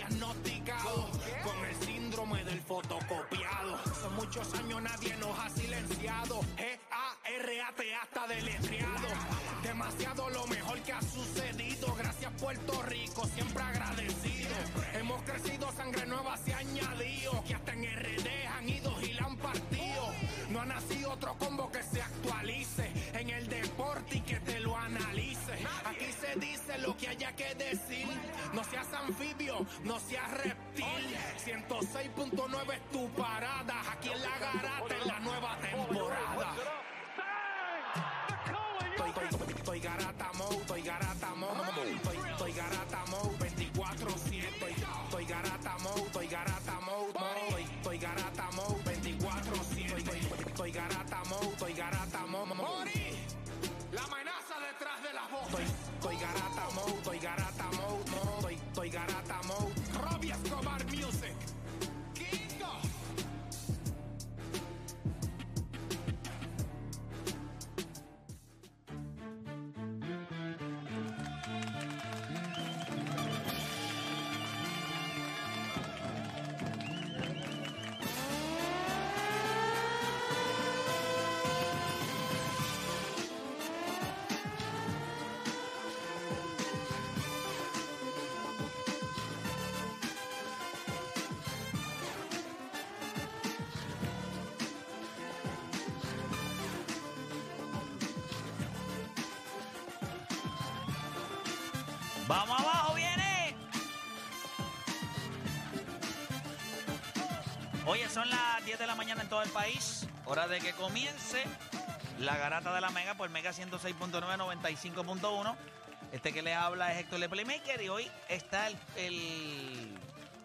diagnosticado con el síndrome del fotocopiado. Son muchos años nadie nos ha silenciado. G-A-R-A-T hasta deletreado. Demasiado lo mejor que ha sucedido. Gracias Puerto Rico, siempre agradecido. Haya que decir. No seas anfibio, no seas reptil. 106.9 es tu parada. Aquí en la garata garata mode. Vamos abajo, viene. Oye, son las 10 de la mañana en todo el país. Hora de que comience la garata de la Mega por Mega 106.9, 95.1. Este que les habla es Héctor Le Playmaker y hoy está el, el,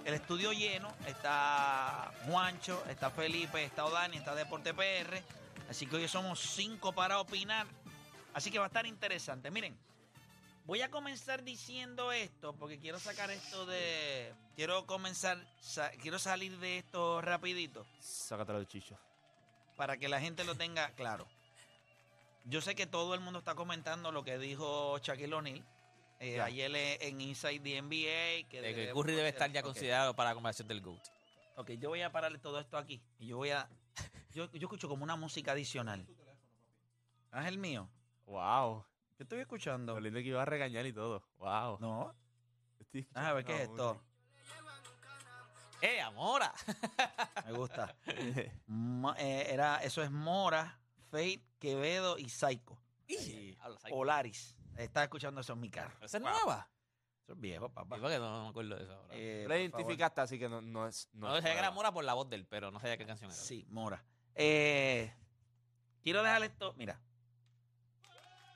el estudio lleno. Está Juancho, está Felipe, está Odani, está Deporte PR. Así que hoy somos cinco para opinar. Así que va a estar interesante. Miren, Voy a comenzar diciendo esto porque quiero sacar esto de. Quiero comenzar. sa- quiero salir de esto rapidito Sácatelo del chicho. para que la gente lo tenga claro. Yo sé que todo el mundo está comentando lo que dijo Shaquille O'Neal eh, ayer en Inside the NBA. Que De que Curry debe estar ya considerado para la conversación del GOAT. Ok, yo voy a pararle todo esto aquí y yo voy a. Yo, yo escucho como una música adicional. Ah, es el mío. Wow. Yo estoy escuchando. Lo lindo que iba a regañar y todo. Wow. No. Estoy Déjame ver qué es esto. ¡Eh, Amora! Me gusta. eh, era, eso es Mora, Fate, Quevedo y Psycho. Y- Habla, Psycho. Polaris. Estaba escuchando eso en mi carro. ¿Esa es Wow. nueva? Eso es viejo, ¿Y papá. por qué no, no me acuerdo de eso ahora? Eh, Lo por identificaste, así que no, no es. no, es sabía que era nueva. Mora por la voz de él, pero no sabía qué canción era. Sí, Mora. Eh, quiero dejarle esto. Mira.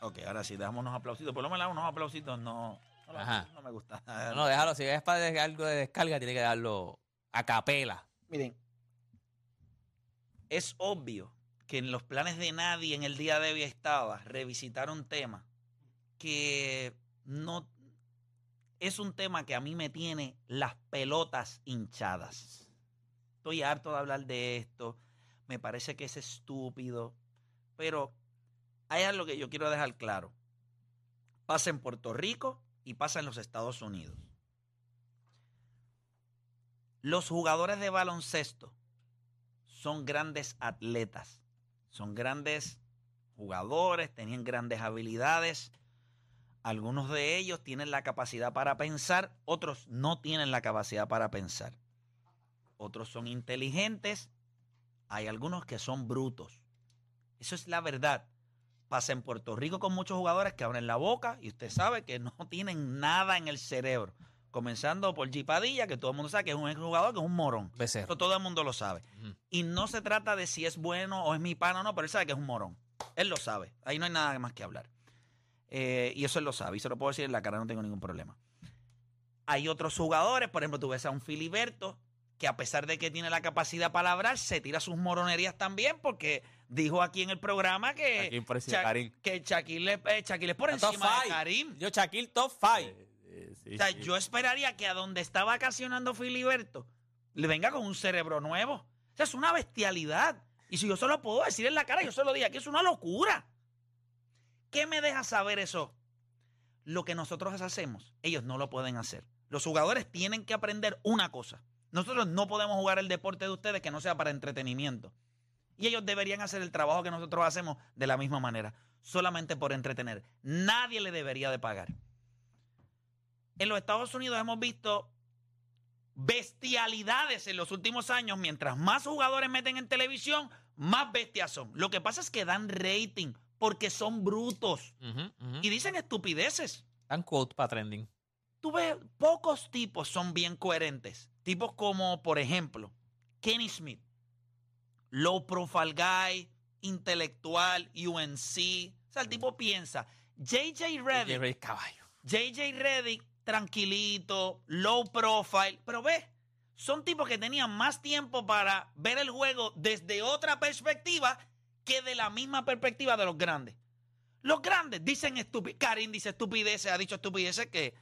Ok, ahora sí, dejamos unos aplausitos. Por lo menos unos aplausitos no. No, lo- Ajá. no me gusta. No, no, déjalo. Si es para algo de descarga, tiene que darlo a capela. Miren, es obvio que en los planes de nadie en el día de hoy estaba revisitar un tema que no es un tema que a mí me tiene las pelotas hinchadas. Estoy harto de hablar de esto, me parece que es estúpido, pero hay algo que yo quiero dejar claro. Pasa en Puerto Rico y pasa en los Estados Unidos. Los jugadores de baloncesto son grandes atletas, son grandes jugadores, tenían grandes habilidades. Algunos de ellos tienen la capacidad para pensar, otros no tienen la capacidad para pensar. Otros son inteligentes, hay algunos que son brutos. Eso es la verdad. Pasa en Puerto Rico con muchos jugadores que abren la boca y usted sabe que no tienen nada en el cerebro. Comenzando por G. Padilla, que todo el mundo sabe que es un jugador que es un morón. Becerro. Eso todo el mundo lo sabe. Y no se trata de si es bueno o es mi pana o no, pero él sabe que es un morón. Él lo sabe. Ahí no hay nada más que hablar. Eh, y eso él lo sabe. Y se lo puedo decir en la cara, no tengo ningún problema. Hay otros jugadores, por ejemplo, tú ves a un Filiberto, que a pesar de que tiene la capacidad para hablar, se tira sus moronerías también, porque dijo aquí en el programa que, Aquí Sha- Karim. que Shaquille, eh, Shaquille es por Top encima de five. Karim. Yo, Shaquille, top 5. Eh, eh, sí, O sea, sí. yo esperaría que a donde está vacacionando Filiberto le venga con un cerebro nuevo. O sea, es una bestialidad. Y si yo se lo puedo decir en la cara, yo se lo digo, que es una locura. ¿Qué me deja saber eso? Lo que nosotros hacemos, ellos no lo pueden hacer. Los jugadores tienen que aprender una cosa. Nosotros no podemos jugar el deporte de ustedes que no sea para entretenimiento. Y ellos deberían hacer el trabajo que nosotros hacemos de la misma manera, solamente por entretener. Nadie le debería de pagar. En los Estados Unidos hemos visto bestialidades en los últimos años. Mientras más jugadores meten en televisión, más bestias son. Lo que pasa es que dan rating porque son brutos y dicen estupideces. Dan quote para trending. Tú ves, pocos tipos son bien coherentes. Tipos como, por ejemplo, Kenny Smith, low profile guy, intelectual, UNC. O sea, el tipo piensa. JJ Redick, Jerry Caballo. JJ Reddick, tranquilito, low profile. Pero ve, son tipos que tenían más tiempo para ver el juego desde otra perspectiva que de la misma perspectiva de los grandes. Los grandes dicen estupideces. Karim dice estupideces, ha dicho estupideces que,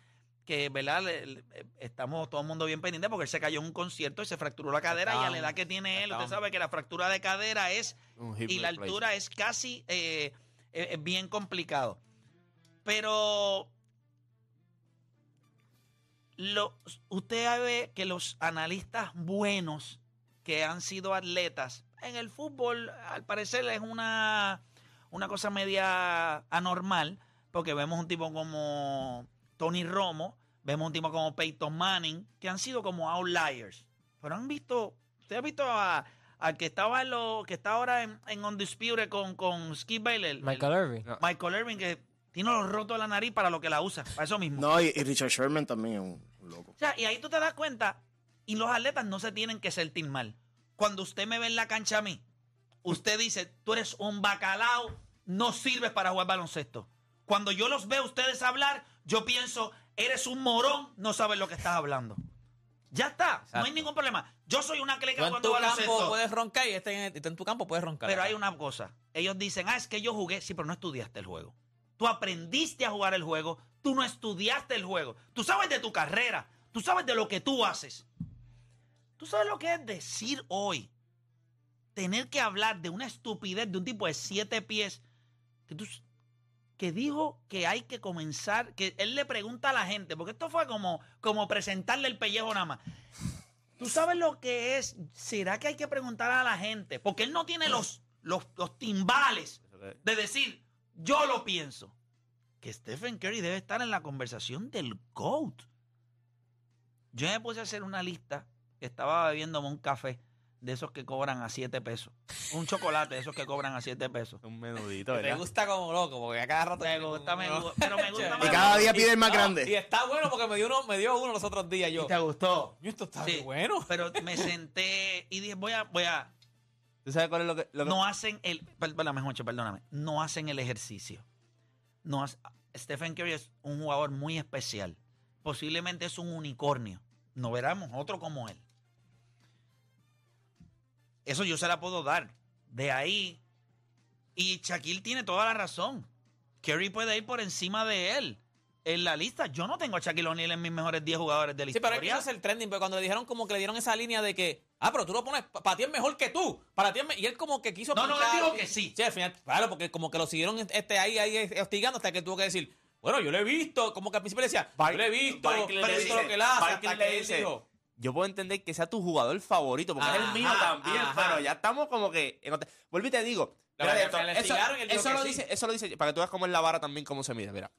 que ¿verdad? Le- le- estamos todo el mundo bien pendiente porque él se cayó en un concierto y se fracturó la cadera y a la edad que tiene él, usted sabe que la fractura de cadera es y la altura es casi eh, eh, es bien complicado. Pero lo- usted ve que los analistas buenos que han sido atletas en el fútbol, al parecer es una, una cosa media anormal, porque vemos un tipo como Tony Romo, vemos un tipo como Peyton Manning, que han sido como outliers. Pero han visto, usted ha visto a, al que estaba en lo, que está ahora en, en Undisputed con, con Skip Baylor, el- Michael Irving. No. Michael Irving, que tiene los rotos de la nariz para lo que la usa, para eso mismo. No, y, y Richard Sherman también es un, un loco. O sea, y ahí tú te das cuenta, y los atletas no se tienen que sentir mal. Cuando usted me ve en la cancha a mí, usted dice, tú eres un bacalao, no sirves para jugar baloncesto. Cuando yo los veo a ustedes hablar, yo pienso, eres un morón, no sabes lo que estás hablando. Ya está, no hay ningún problema. Yo soy una Tú cleca en cuando tu campo puedes roncar y este en, tú en tu campo puedes roncar. Pero hay una cosa. Ellos dicen, ah, es que yo jugué. Sí, pero no estudiaste el juego. Tú aprendiste a jugar el juego. Tú no estudiaste el juego. Tú sabes de tu carrera. Tú sabes de lo que tú haces. Tú sabes lo que es decir hoy. Tener que hablar de una estupidez de un tipo de siete pies. Que, tú, que dijo que hay que comenzar. Que él le pregunta a la gente. Porque esto fue como, como presentarle el pellejo nada más. Tú sabes lo que es. ¿Será que hay que preguntar a la gente? Porque él no tiene los, los, los timbales de decir, yo lo pienso. Que Stephen Curry debe estar en la conversación del GOAT. Yo me puse a hacer una lista. Estaba bebiéndome un café de esos que cobran a 7 pesos. Un chocolate de esos que cobran a 7 pesos. Un menudito, ¿verdad? gusta como loco, porque a cada rato. Me gusta, me gusta, pero me gusta Y cada día pide el más No, grande. Y está bueno porque me dio uno, me dio uno los otros días yo. ¿Y te gustó? Yo, esto está Sí. bueno. Pero me senté y dije, voy a, voy a, ¿Tú sabes cuál es lo que...? Lo que- no hacen el, perdóname, Juancho, perdóname, no hacen el ejercicio. No hace- Stephen Curry es un jugador muy especial. Posiblemente es un unicornio. No veremos otro como él. Eso yo se la puedo dar. De ahí. Y Shaquille tiene toda la razón. Curry puede ir por encima de él en la lista. Yo no tengo a Shaquille O'Neal en mis mejores 10 jugadores de la Sí, pero historia. eso es el trending, pero cuando le dijeron como que le dieron esa línea de que, ah, pero tú lo pones, para ti es mejor que tú, para ti es me-". y él como que quiso No, no, él dijo que sí. Sí, al final, claro, porque como que lo siguieron este ahí, ahí hostigando hasta que tuvo que decir, bueno, yo lo he visto, como que al principio le decía, yo lo he visto, pero le he visto dice- lo que él hace, hasta le que él dice, dijo, Yo puedo entender que sea tu jugador favorito, porque es el Ajá, mío también, ajá. pero ya estamos como que... en Vuelvo y te digo. Mira esto, eso, lo sí. dice, eso lo dice, para que tú veas cómo es la vara también, cómo se mide, mira.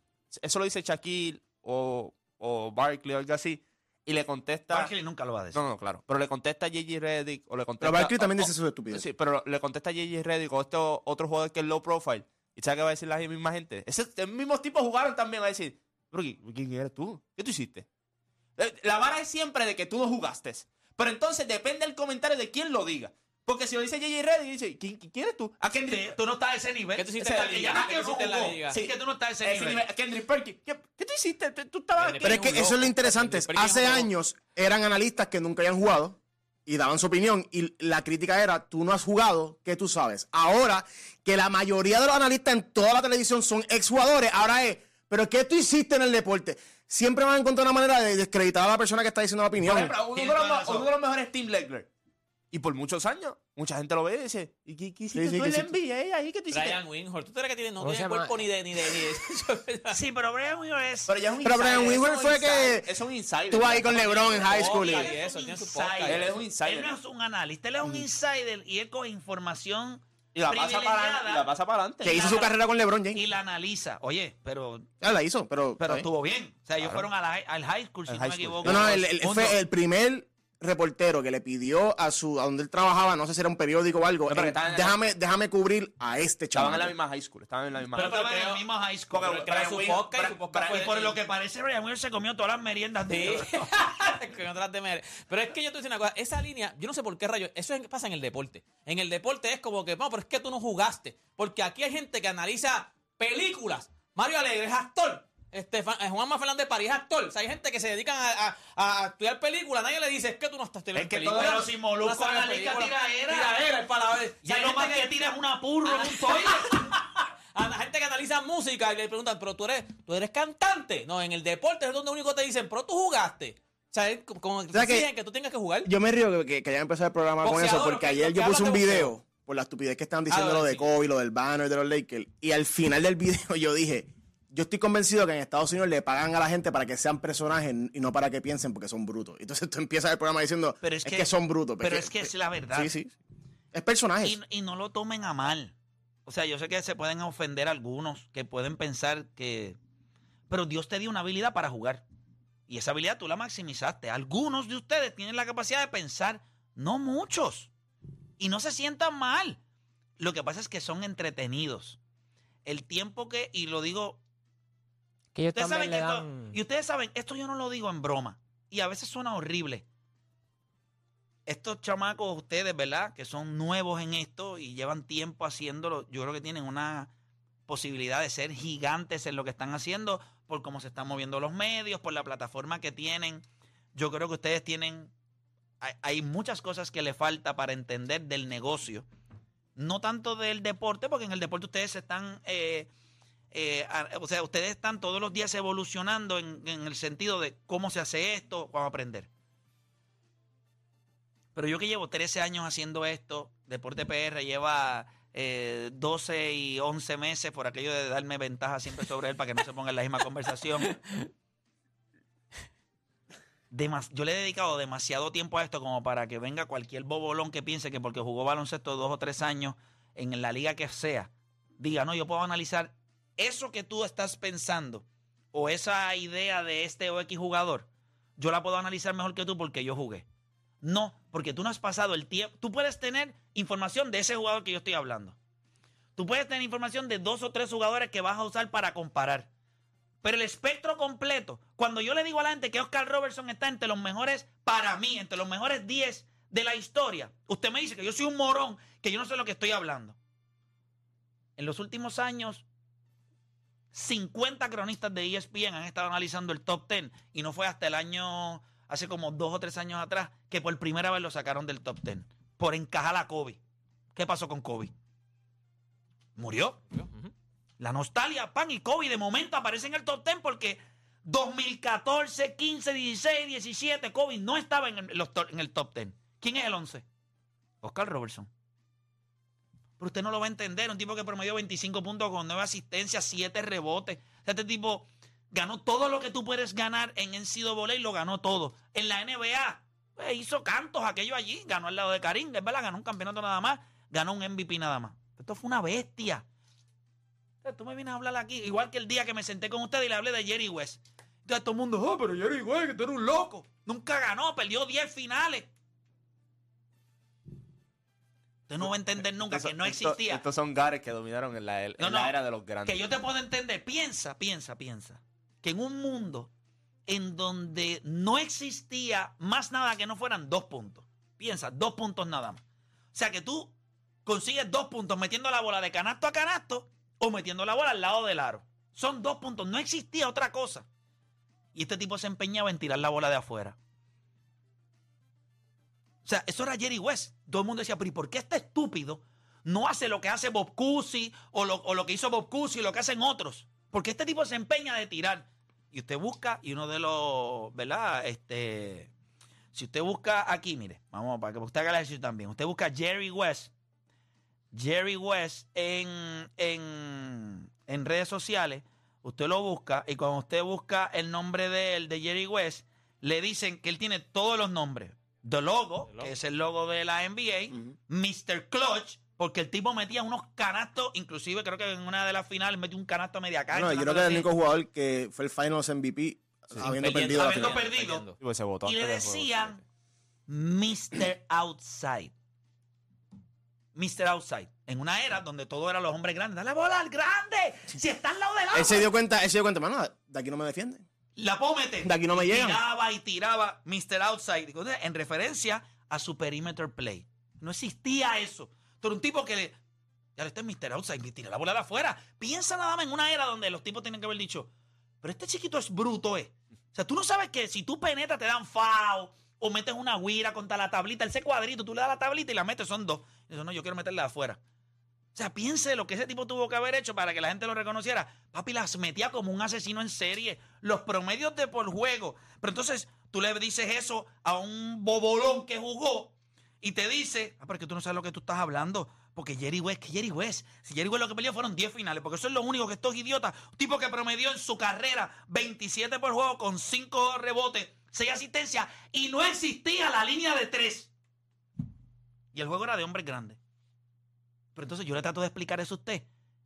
Eso lo dice Shaquille o, o Barkley o algo así, y le contesta... Barkley nunca lo va a decir. No, no, claro. Pero le contesta a J.J. Reddick o le contesta... Pero Barkley también o- dice sus estupideces. Sí, pero le contesta a J.J. Reddick o este otro jugador que es low profile. ¿Y sabes qué va a decir la misma gente? Ese, mismos tipos jugaron también a decir, "Bro, ¿qui- ¿quién eres tú? ¿Qué tú hiciste? La vara es siempre de que tú no jugaste. Pero entonces depende el comentario de quién lo diga. Porque si lo dice J.J. Reddick, dice, ¿quién, quién eres tú? ¿A Kendrick? Tú no estás a ese nivel. ¿Qué tú hiciste O sea, en la que liga? ya ¿Qué que tú hiciste en la liga? Sí, que tú no estás a ese, Ese nivel. Kendrick Perkins. ¿Qué, qué tú hiciste? Tú- estabas Kendrick aquí. Pero es que eso es lo interesante. Que Hace años eran analistas que nunca habían jugado y daban su opinión y la crítica era, tú no has jugado, ¿qué tú sabes? Ahora que la mayoría de los analistas en toda la televisión son exjugadores, ahora es, pero ¿qué tú hiciste en el deporte? Siempre van a encontrar una manera de descreditar a la persona que está diciendo la opinión. Por ejemplo, uno de, los, razón. uno de los mejores Team Legler. Y por muchos años, mucha gente lo ve y dice, ¿y qué, qué hiciste Sí, sí, tú en la. NBA ahí? ¿Qué tú hiciste? Brian Winhorst. ¿Tú crees que tiene, no ¿Cómo se tiene llama? cuerpo ni de... Ni de, ni de- Sí, pero Brian Wheeler es. Pero ya es un Pero Brian insider, Weaver fue insider, que Es un insider. Estuvo ahí con LeBron en high school. y- Podcast y eso, tiene su podcast. Él es un insider. Él no es un analista, él es un insider y él coge información Y la pasa para y la pasa para adelante. Que hizo su carrera con LeBron James. y la analiza. Oye, pero, Ya la hizo, pero. pero estuvo bien. O sea, ellos Claro. fueron la- al high school, si Al no high me school. equivoco. No, no, Punto. fue el primer reportero que le pidió a su a donde él trabajaba, no sé si era un periódico o algo, No, pero en, estaban en la- déjame, déjame cubrir a este Estaban chaval. en la misma high school. Estaban en la misma Pero high estaba en creo- el mismo high school. Porque Pero- Brian su podcast su y por lo que parece, Brian se comió todas las meriendas Sí. de Pero es que yo te voy a decir una cosa, esa línea, yo no sé por qué rayos, eso es- pasa en el deporte. En el deporte es como que, no, pero es que tú no jugaste. Porque aquí hay gente que analiza películas. Mario Alegre es actor. Este, Fa- eh, Juanma Fernández París es actor. O sea, hay gente que se dedican a, a- a estudiar películas. Nadie le dice, es que tú no estás estudiando Es que películas. todo- pero si Molusco Tú no sabes analiza películas. tiraera. Tiraera es para la Ya lo más que tira es una purro en un toile. A la gente que analiza música y le preguntan, pero tú eres, tú eres cantante. No, en el deporte es donde único te dicen, pero tú jugaste. O sea, es como, como sea que- que tú tengas que jugar. Yo me río que, que, que hayan empezado el programa con eso, porque ¿qué- ayer yo puse un de video por la estupidez que estaban diciendo Ah, lo de sí. Kobe, lo del banner de los Lakers. Y al final del video yo dije, yo estoy convencido que en Estados Unidos le pagan a la gente para que sean personajes y no para que piensen porque son brutos. Entonces tú empiezas el programa diciendo, Pero es, es que, que- son brutos. pero es que es la verdad. Sí, sí. Es personajes. Y, y no lo tomen a mal. O sea, yo sé que se pueden ofender algunos que pueden pensar que... Pero Dios te dio una habilidad para jugar. Y esa habilidad tú la maximizaste. Algunos de ustedes tienen la capacidad de pensar, no muchos. Y no se sientan mal. Lo que pasa es que son entretenidos. El tiempo que, y lo digo Que ellos Ustedes saben también que le esto, dan... y ustedes saben, esto yo no lo digo en broma. Y a veces suena horrible. Estos chamacos, ustedes, ¿verdad? Que son nuevos en esto y llevan tiempo haciéndolo, yo creo que tienen una posibilidad de ser gigantes en lo que están haciendo por cómo se están moviendo los medios, por la plataforma que tienen. Yo creo que ustedes tienen, hay, hay muchas cosas que le falta para entender del negocio. No tanto del deporte, porque en el deporte ustedes están... eh, eh, o sea, ustedes están todos los días evolucionando en, el sentido de cómo se hace esto, cómo aprender. Pero yo que llevo 13 años haciendo esto, Deporte PR lleva eh, 12 y 11 meses por aquello de darme ventaja siempre sobre él para que no se ponga en la misma conversación. Yo le he dedicado demasiado tiempo a esto como para que venga cualquier bobolón que piense que porque jugó baloncesto dos o tres años en la liga que sea, diga, no, yo puedo analizar eso que tú estás pensando o esa idea de este o X jugador, yo la puedo analizar mejor que tú porque yo jugué. No, porque tú no has pasado el tiempo. Tú puedes tener información de ese jugador que yo estoy hablando. Tú puedes tener información de dos o tres jugadores que vas a usar para comparar. Pero el espectro completo, cuando yo le digo a la gente que Oscar Robertson está entre los mejores, para mí, entre los mejores 10 de la historia, usted me dice que yo soy un morón, que yo no sé lo que estoy hablando. En los últimos años, 50 cronistas de ESPN han estado analizando el top 10 y no fue hasta el año, hace como dos o tres años atrás, que por primera vez lo sacaron del top 10 por encajar a Kobe. ¿Qué pasó con Kobe? Murió. La nostalgia, pan y Kobe de momento aparece en el top 10 porque 2014, 15, 16, 17, Kobe no estaba en el, en el top 10. ¿Quién es el 11? Oscar Robertson. Pero usted no lo va a entender. Un tipo que promedió 25 puntos con 9 asistencias, 7 rebotes. O sea, este tipo ganó todo lo que tú puedes ganar en NCAA y lo ganó todo. En la NBA, pues, hizo cantos aquello allí. Ganó al lado de Karim, es verdad, ganó un campeonato nada más. Ganó un MVP nada más. Esto fue una bestia. Tú me vienes a hablar aquí, igual que el día que me senté con usted y le hablé de Jerry West. Entonces todo el mundo, oh, pero Jerry West, que tú eres un loco. Nunca ganó, perdió 10 finales. Usted no va a entender nunca Estos- que no existía. Estos son gares que dominaron en la, en No, la no. era de los grandes. Que yo te puedo entender. Piensa, piensa, piensa. Que en un mundo en donde no existía más nada que no fueran dos puntos. Piensa, dos puntos nada más. O sea que tú consigues dos puntos metiendo la bola de canasto a canasto o metiendo la bola al lado del aro. Son dos puntos. No existía otra cosa. Y este tipo se empeñaba en tirar la bola de afuera. O sea, eso era Jerry West. Todo el mundo decía, pero ¿y por qué este estúpido no hace lo que hace Bob Cousy o lo, o lo que hizo Bob Cousy lo que hacen otros? Porque este tipo se empeña de tirar. Y usted busca y uno de los, ¿verdad? Este, si usted busca aquí, mire, vamos para que usted haga el ejercicio también. Usted busca Jerry West, Jerry West en, en, en redes sociales, usted lo busca y cuando usted busca el nombre de él, de Jerry West, le dicen que él tiene todos los nombres. The Logo, The logo. que es el logo de la NBA. Mr. Clutch, porque el tipo metía unos canastos, inclusive creo que en una de las finales metió un canasto a media cancha. No, yo creo que cosa el único jugador que fue el Finals MVP habiendo perdido la habiendo final. perdido. Sí, se votó Y le decían Mr. Outside. Mr. Outside. En una era donde todo era los hombres grandes. Dale bola al grande. Si está al lado del agua. Él se dio cuenta, él se dio cuenta, mano, de aquí no me defiende. La puedo meter. De aquí no me Y llegan. Tiraba y tiraba Mr. Outside. En referencia a su perimeter play. No existía eso. Pero un tipo que le. Ya este es Mr. Outside y tira la bola de afuera. Piensa nada más en una era donde los tipos tienen que haber dicho, pero este chiquito es bruto, ¿eh? O sea, tú no sabes que si tú penetras te dan foul o metes una guira contra la tablita, ese cuadrito, tú le das la tablita y la metes, son dos. Y eso no, yo quiero meterla de afuera. O sea, piense lo que ese tipo tuvo que haber hecho para que la gente lo reconociera. Papi las metía como un asesino en serie. Los promedios de por juego. Pero entonces tú le dices eso a un bobolón que jugó y te dice, ah, pero que tú no sabes lo que tú estás hablando. Porque Jerry West, que Jerry West, si Jerry West lo que peleó fueron 10 finales, porque eso es lo único que estos idiotas, un tipo que promedió en su carrera 27 por juego con 5 rebotes, 6 asistencias, y no existía la línea de 3. Y el juego era de hombres grandes. Pero entonces yo le trato de explicar eso a usted,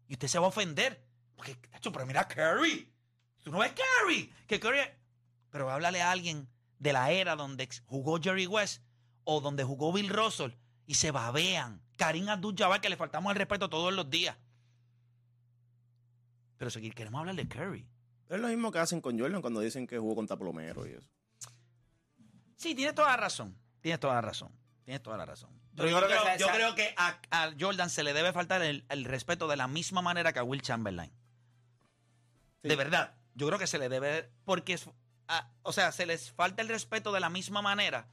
y usted se va a ofender. Porque, tacho, pero mira a Curry. Tú no ves Curry. Que Curry. Pero háblale a alguien de la era donde jugó Jerry West o donde jugó Bill Russell y se babean. Karim Abdul-Jabbar, que le faltamos el respeto todos los días. Pero si queremos hablar de Curry. Es lo mismo que hacen con Jordan cuando dicen que jugó contra Plomero y eso. Sí, tienes toda la razón. Tienes toda la razón. Tienes toda la razón. Yo, Pero yo yo creo que creo, esa- yo esa- creo que a, a Jordan se le debe faltar el, el respeto de la misma manera que a Will Chamberlain. Sí. De verdad. Yo creo que se le debe. Porque, es- a- o sea, se les falta el respeto de la misma manera.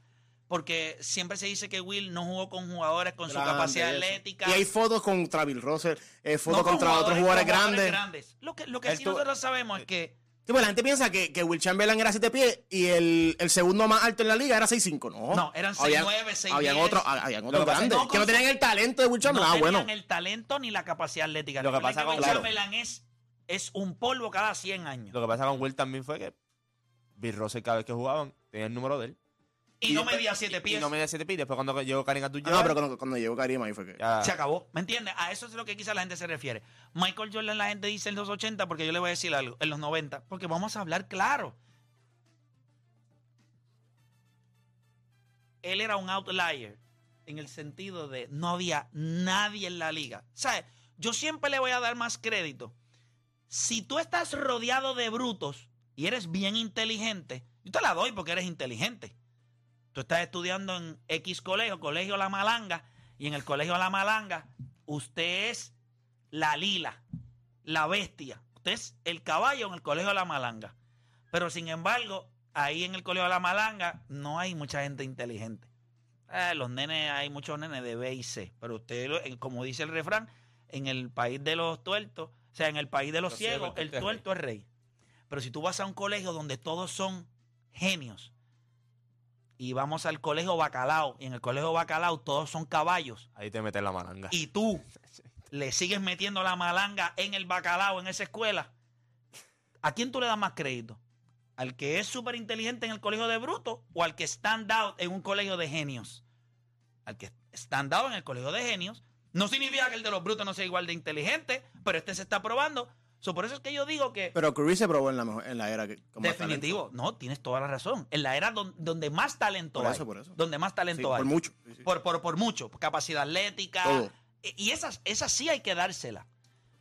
Porque siempre se dice que Will no jugó con jugadores con su capacidad eso. atlética. Y hay fotos contra Bill Russell, eh, fotos no con contra otros jugadores con grandes. Lo que, lo que Él sí nosotros sabemos es que Sí, pues la gente piensa que, que Will Chamberlain era 7 pies y el, el segundo más alto en la liga era 6'5. No, No, eran Habían- 6'9", 6'10". Habían otros, habían otros que pasa es grandes no que no tenían el talento de Will no Chamberlain. ah, tenían bueno. el talento ni la capacidad atlética. Lo que pasa con- Will claro. Chamberlain es, es un polvo cada 100 años. Lo que pasa con Will también fue que Bill Russell cada vez que jugaban tenía el número de él. Y no después- medía 7 y- pies. Y no medía 7 pies. Después cuando llegó Karim abdul Ah, no, pero cuando, cuando llegó Karim ahí fue que. ya, Se acabó. ¿Me entiendes? A eso es lo que quizá la gente se refiere. Michael Jordan, la gente dice en los 80, porque yo le voy a decir algo, en los 90, porque vamos a hablar claro. Él era un outlier en el sentido de no había nadie en la liga. ¿Sabes? Yo siempre le voy a dar más crédito. Si tú estás rodeado de brutos y eres bien inteligente, yo te la doy porque eres inteligente. Tú estás estudiando en X colegio, Colegio La Malanga, y en el Colegio La Malanga, usted es la lila, la bestia. Usted es el caballo en el Colegio La Malanga. Pero sin embargo, ahí en el Colegio La Malanga no hay mucha gente inteligente. Eh, los nenes, hay muchos nenes de B y C. Pero usted, como dice el refrán, en el país de los tuertos, o sea, en el país de los, Los ciegos, ciegos, el tuerto es rey. Pero si tú vas a un colegio donde todos son genios, y vamos al colegio Bacalao, y en el colegio Bacalao todos son caballos, ahí te metes la malanga. y tú le sigues metiendo la malanga en el bacalao en esa escuela, ¿a quién tú le das más crédito? ¿Al que es súper inteligente en el colegio de bruto o al que stand out en un colegio de genios? Al que stand out en el colegio de genios. No significa que el de los brutos no sea igual de inteligente, pero este se está probando. So, por eso es que yo digo que Pero Curry se probó en la, mejor- en la era que. con más definitivo, no, tienes toda la razón. En la era don- donde, más talento Por hay. eso, por eso. Donde más talento. Sí, hay. por mucho. sí, sí. Por, por, por mucho. Capacidad atlética. Todo. Y y esas, esas sí hay que dársela.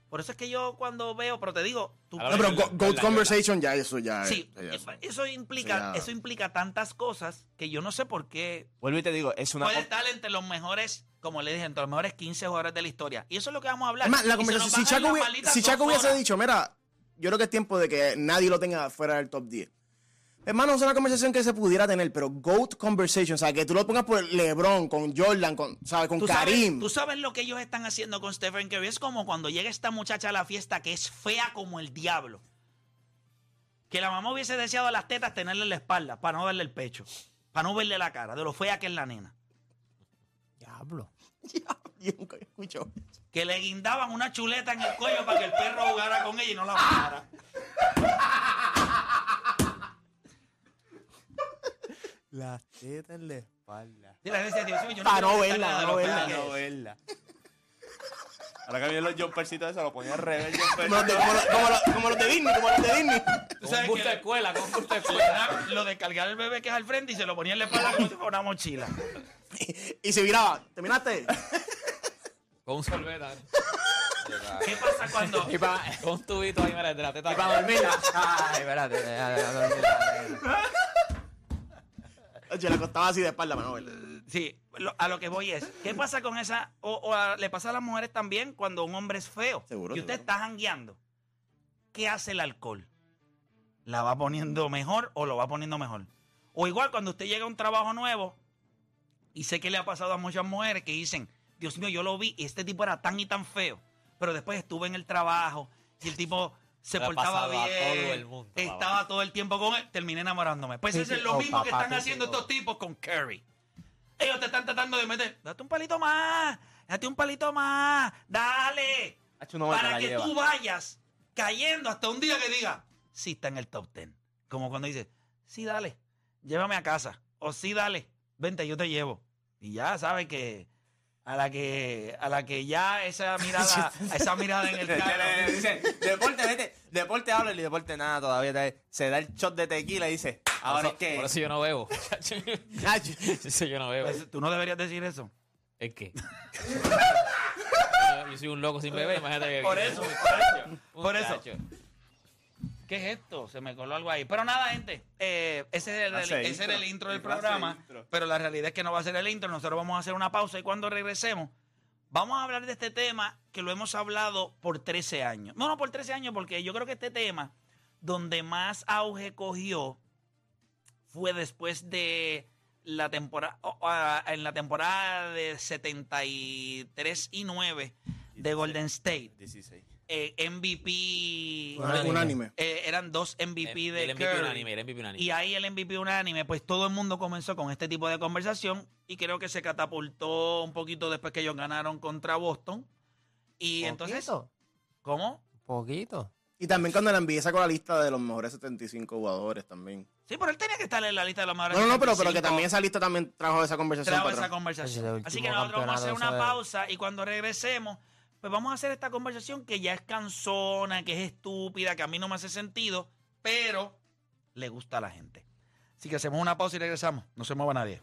Por eso es que yo cuando veo, pero te digo, tú, No, pero Go- GOAT Jordan, Conversation ya, eso ya. sí, ya, eso. eso implica, Eso ya- eso implica tantas cosas que yo no sé por qué Vuelvo y te digo, es una. puede estar entre los mejores, como le dije, entre los mejores 15 jugadores de la historia. Y eso es lo que vamos a hablar. Es más, la conversación, si Chaco, si Chaco hubiese dicho, mira, yo creo que es tiempo de que nadie lo tenga fuera del top 10. Hermano, es una conversación que se pudiera tener, pero GOAT Conversation, o sea, que tú lo pongas por LeBron, con Jordan, con, ¿sabes? con ¿Tú Karim. Sabes, tú sabes lo que ellos están haciendo con Stephen Curry. Es como cuando llega esta muchacha a la fiesta que es fea como el diablo. Que la mamá hubiese deseado a las tetas tenerle en la espalda para no verle el pecho. para no verle la cara, de lo fea que es la nena. Diablo. Yo nunca había escuchado eso. Que le guindaban una chuleta en el cuello para que el perro jugara con ella y no la matara. Las tetas en la espalda. Sí, la gente decía, yo Pa' quiero no ver verla, esta no verla. que No verla. Ahora que vienen los jumpercitos esos, lo ponía al revés. Como los, de, como, los, como los- como los de Disney, como los de Disney. Tú Con sabes que de escuela, con un busto de le escuela. lo de cargar el bebé que es al frente y se lo ponía en la espalda como si fuera una mochila. Y se viraba. ¿Terminaste? Con un sorbeta. ¿Qué pasa cuando Y para Con un tubito ahí, mira, de la teta. dormirla. Ay, espérate. deja dormirla. Oye, le costaba así de espalda, Manuel. Sí, lo- a lo que voy es, ¿qué pasa con esa, o, o a- le pasa a las mujeres también cuando un hombre es feo? Seguro, Y usted seguro. está jangueando. ¿Qué hace el alcohol? ¿La va poniendo mejor o lo va poniendo mejor? O igual cuando usted llega a un trabajo nuevo, y sé que le ha pasado a muchas mujeres que dicen, Dios mío, yo lo vi y este tipo era tan y tan feo, pero después estuve en el trabajo y el tipo se portaba bien, todo el mundo, estaba todo el tiempo con él, terminé enamorándome. Pues eso es lo Oh, mismo que están haciendo estos tipos con Curry. Ellos te están tratando de meter, date un palito más, date un palito más, dale. Para que tú vayas cayendo hasta un día que diga, sí está en el top ten. Como cuando dice, sí, dale, llévame a casa. O sí, dale, vente, yo te llevo. Y ya sabes que a la que a la que ya esa mirada, esa mirada en el carro. Dice, deporte, vete. Deporte habla y deporte nada todavía. te- Se da el shot de tequila y dice, ahora es que. Por eso yo no bebo. Chacho. eso yo no bebo. Pues, tú no deberías decir eso. ¿Es qué? yo soy un loco sin beber, imagínate que... Por eso, por eso. Por eso. ¿Qué es esto? Se me coló algo ahí. Pero nada, gente. eh, ese, era el, Hace ese era el intro. del hace programa. intro. Pero la realidad es que no va a ser el intro. Nosotros vamos a hacer una pausa y cuando regresemos, vamos a hablar de este tema que lo hemos hablado por 13 años. No, no por 13 años, porque yo creo que este tema, donde más auge cogió, fue después de la temporada, en la temporada de 73 y 9 de Golden State. 16. Eh, MVP. Unánime. Unánime. eh, eran dos MVP de El MVP Curry. unánime, el MVP unánime. Y ahí el MVP unánime, pues todo el mundo comenzó con este tipo de conversación y creo que se catapultó un poquito después que ellos ganaron contra Boston. Y entonces, Poquito, ¿cómo? Poquito. Y también cuando la envié sacó la lista de los mejores 75 jugadores también. Sí, pero él tenía que estar en la lista de los mejores. No, no, no, pero, pero que 75. también esa lista también trajo esa conversación. trajo esa conversación. El Así que nosotros vamos a hacer una pausa y cuando regresemos, pues vamos a hacer esta conversación que ya es cansona, que es estúpida, que a mí no me hace sentido, pero le gusta a la gente. Así que hacemos una pausa y regresamos. No se mueva nadie.